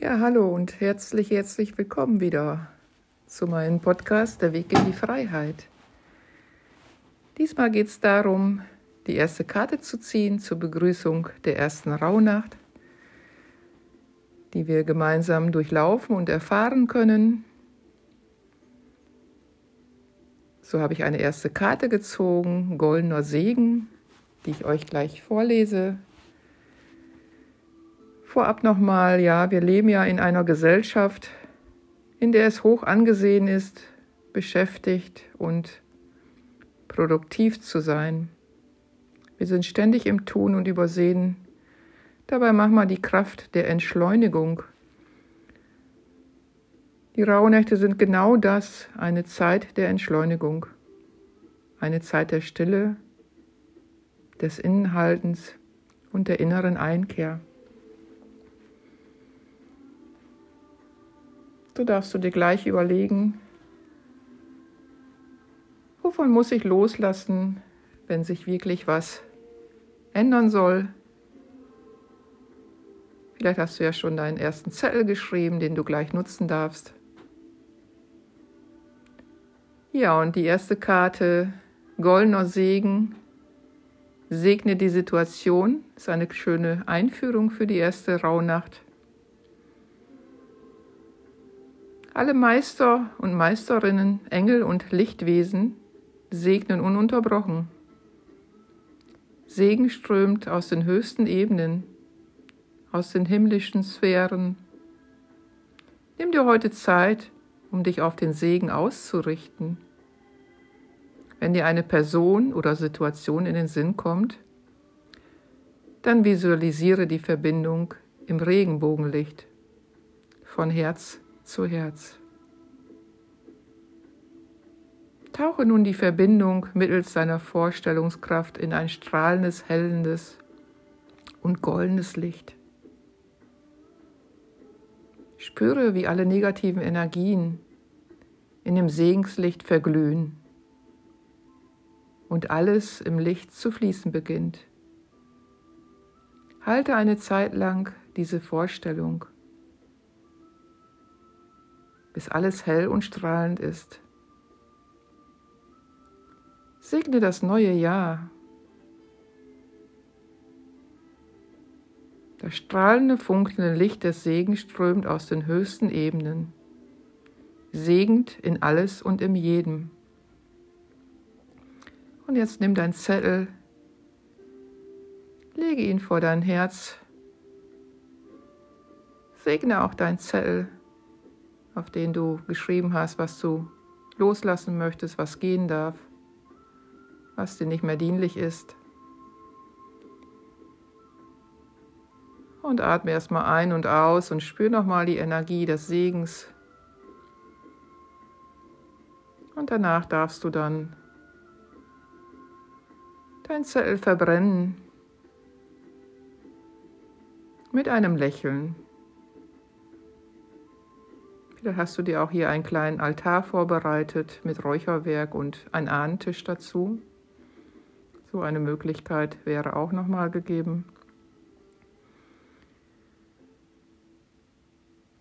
Ja, hallo und herzlich, herzlich willkommen wieder zu meinem Podcast Der Weg in die Freiheit. Diesmal geht es darum, die erste Karte zu ziehen zur Begrüßung der ersten Rauhnacht, die wir gemeinsam durchlaufen und erfahren können. So habe ich eine erste Karte gezogen, Goldener Segen, die ich euch gleich vorlese. Vorab nochmal, ja, wir leben ja in einer Gesellschaft, in der es hoch angesehen ist, beschäftigt und produktiv zu sein. Wir sind ständig im Tun und übersehen dabei manchmal die Kraft der Entschleunigung. Die Rauhnächte sind genau das, eine Zeit der Entschleunigung, eine Zeit der Stille, des Innenhaltens und der inneren Einkehr. Du darfst du dir gleich überlegen, wovon muss ich loslassen, wenn sich wirklich was ändern soll. Vielleicht hast du ja schon deinen ersten Zettel geschrieben, den du gleich nutzen darfst. Ja, und die erste Karte, Goldener Segen, segne die Situation, ist eine schöne Einführung für die erste Rauhnacht. Alle Meister und Meisterinnen, Engel und Lichtwesen segnen ununterbrochen. Segen strömt aus den höchsten Ebenen, aus den himmlischen Sphären. Nimm dir heute Zeit, um dich auf den Segen auszurichten. Wenn dir eine Person oder Situation in den Sinn kommt, dann visualisiere die Verbindung im Regenbogenlicht von Herz zu Herz. Tauche nun die Verbindung mittels seiner Vorstellungskraft in ein strahlendes, hellendes und goldenes Licht. Spüre, wie alle negativen Energien in dem Segenslicht verglühen und alles im Licht zu fließen beginnt. Halte eine Zeit lang diese Vorstellung bis alles hell und strahlend ist. Segne das neue Jahr. Das strahlende, funkelnde Licht des Segens strömt aus den höchsten Ebenen, segend in alles und im jedem. Und jetzt nimm dein Zettel, lege ihn vor dein Herz, segne auch dein Zettel auf den du geschrieben hast, was du loslassen möchtest, was gehen darf, was dir nicht mehr dienlich ist. Und atme erstmal ein und aus und spür nochmal die Energie des Segens. Und danach darfst du dann dein Zettel verbrennen mit einem Lächeln. Vielleicht hast du dir auch hier einen kleinen Altar vorbereitet mit Räucherwerk und ein Ahnentisch dazu. So eine Möglichkeit wäre auch nochmal gegeben.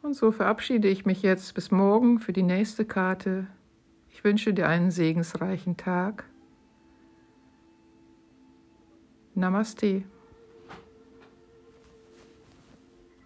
Und so verabschiede ich mich jetzt bis morgen für die nächste Karte. Ich wünsche dir einen segensreichen Tag. Namaste.